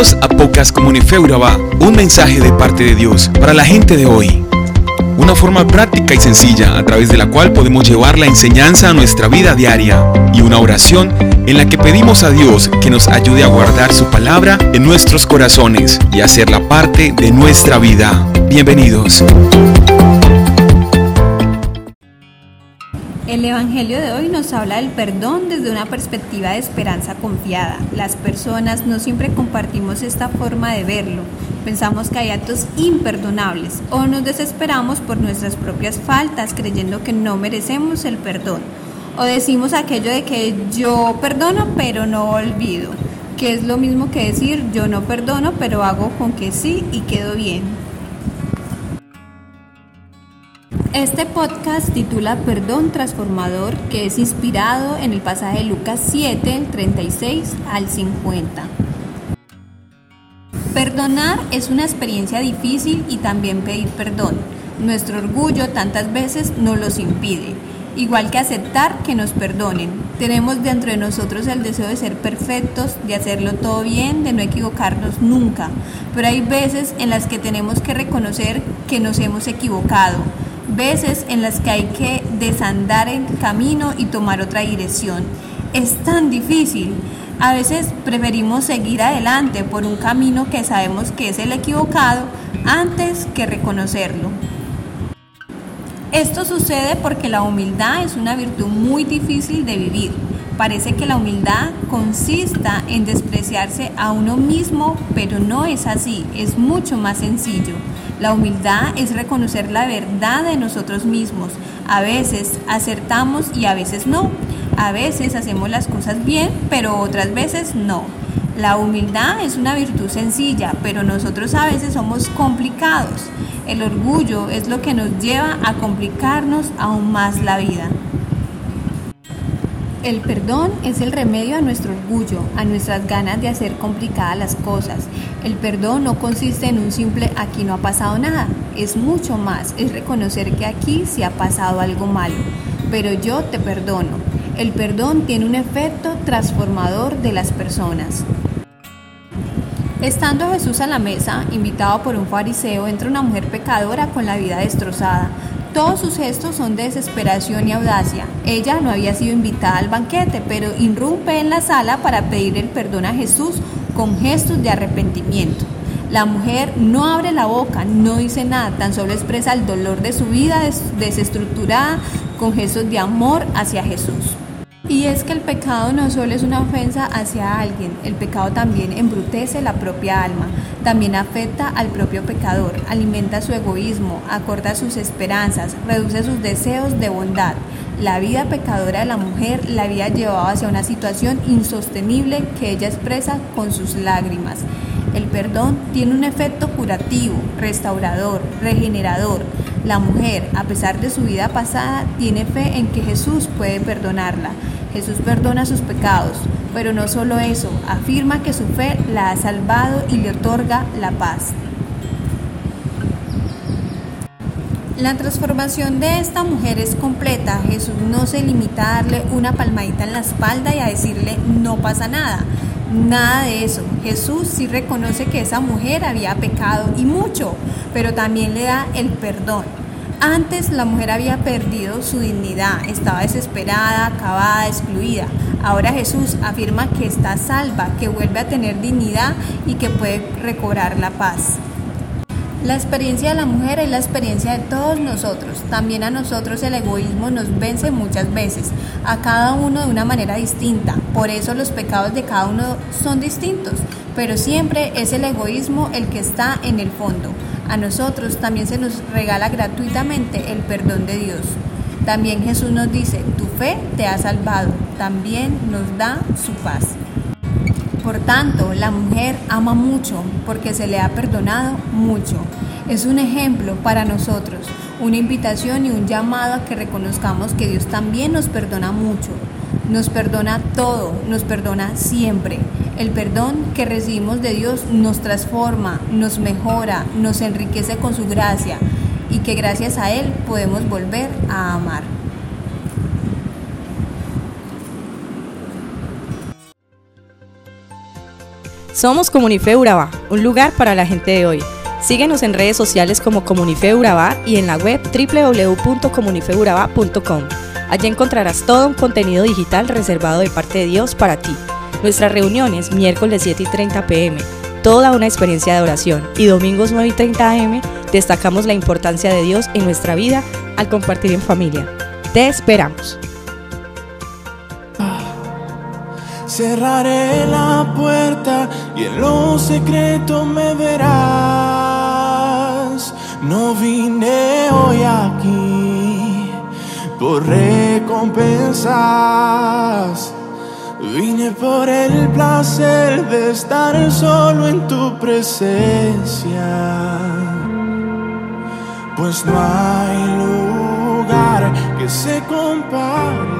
A Pocas Comunifeuraba, un mensaje de parte de Dios para la gente de hoy. Una forma práctica y sencilla a través de la cual podemos llevar la enseñanza a nuestra vida diaria y una oración en la que pedimos a Dios que nos ayude a guardar su palabra en nuestros corazones y hacerla parte de nuestra vida. Bienvenidos. El Evangelio de hoy nos habla del perdón desde una perspectiva de esperanza confiada. Las personas no siempre compartimos esta forma de verlo. Pensamos que hay actos imperdonables o nos desesperamos por nuestras propias faltas creyendo que no merecemos el perdón. O decimos aquello de que yo perdono pero no olvido, que es lo mismo que decir yo no perdono pero hago con que sí y quedo bien. Este podcast titula Perdón Transformador, que es inspirado en el pasaje de Lucas 7, 36 al 50. Perdonar es una experiencia difícil y también pedir perdón. Nuestro orgullo tantas veces nos los impide, igual que aceptar que nos perdonen. Tenemos dentro de nosotros el deseo de ser perfectos, de hacerlo todo bien, de no equivocarnos nunca, pero hay veces en las que tenemos que reconocer que nos hemos equivocado veces en las que hay que desandar el camino y tomar otra dirección. Es tan difícil. A veces preferimos seguir adelante por un camino que sabemos que es el equivocado antes que reconocerlo. Esto sucede porque la humildad es una virtud muy difícil de vivir. Parece que la humildad consista en despreciarse a uno mismo, pero no es así, es mucho más sencillo. La humildad es reconocer la verdad de nosotros mismos. A veces acertamos y a veces no. A veces hacemos las cosas bien, pero otras veces no. La humildad es una virtud sencilla, pero nosotros a veces somos complicados. El orgullo es lo que nos lleva a complicarnos aún más la vida. El perdón es el remedio a nuestro orgullo, a nuestras ganas de hacer complicadas las cosas. El perdón no consiste en un simple aquí no ha pasado nada, es mucho más, es reconocer que aquí sí ha pasado algo malo, pero yo te perdono. El perdón tiene un efecto transformador de las personas. Estando Jesús a la mesa, invitado por un fariseo, entra una mujer pecadora con la vida destrozada. Todos sus gestos son de desesperación y audacia. Ella no había sido invitada al banquete, pero irrumpe en la sala para pedir el perdón a Jesús con gestos de arrepentimiento. La mujer no abre la boca, no dice nada, tan solo expresa el dolor de su vida desestructurada con gestos de amor hacia Jesús. Y es que el pecado no solo es una ofensa hacia alguien, el pecado también embrutece la propia alma, también afecta al propio pecador, alimenta su egoísmo, acorta sus esperanzas, reduce sus deseos de bondad. La vida pecadora de la mujer la había llevado hacia una situación insostenible que ella expresa con sus lágrimas. El perdón tiene un efecto curativo, restaurador, regenerador. La mujer, a pesar de su vida pasada, tiene fe en que Jesús puede perdonarla. Jesús perdona sus pecados, pero no solo eso, afirma que su fe la ha salvado y le otorga la paz. La transformación de esta mujer es completa. Jesús no se limita a darle una palmadita en la espalda y a decirle no pasa nada. Nada de eso. Jesús sí reconoce que esa mujer había pecado y mucho, pero también le da el perdón. Antes la mujer había perdido su dignidad, estaba desesperada, acabada, excluida. Ahora Jesús afirma que está salva, que vuelve a tener dignidad y que puede recobrar la paz. La experiencia de la mujer es la experiencia de todos nosotros. También a nosotros el egoísmo nos vence muchas veces, a cada uno de una manera distinta. Por eso los pecados de cada uno son distintos, pero siempre es el egoísmo el que está en el fondo. A nosotros también se nos regala gratuitamente el perdón de Dios. También Jesús nos dice, tu fe te ha salvado. También nos da su paz. Por tanto, la mujer ama mucho porque se le ha perdonado mucho. Es un ejemplo para nosotros, una invitación y un llamado a que reconozcamos que Dios también nos perdona mucho. Nos perdona todo, nos perdona siempre. El perdón que recibimos de Dios nos transforma, nos mejora, nos enriquece con su gracia y que gracias a Él podemos volver a amar. Somos Comunife Urabá, un lugar para la gente de hoy. Síguenos en redes sociales como Comunife Urabá y en la web www.comunifeurabá.com. Allí encontrarás todo un contenido digital reservado de parte de Dios para ti. Nuestras reuniones miércoles 7 y 30 pm, toda una experiencia de oración y domingos 9 y 30 am destacamos la importancia de Dios en nuestra vida al compartir en familia. Te esperamos. Cerraré la puerta y en lo secreto me verás. No vine hoy aquí por recompensas. Vine por el placer de estar solo en tu presencia. Pues no hay lugar que se compare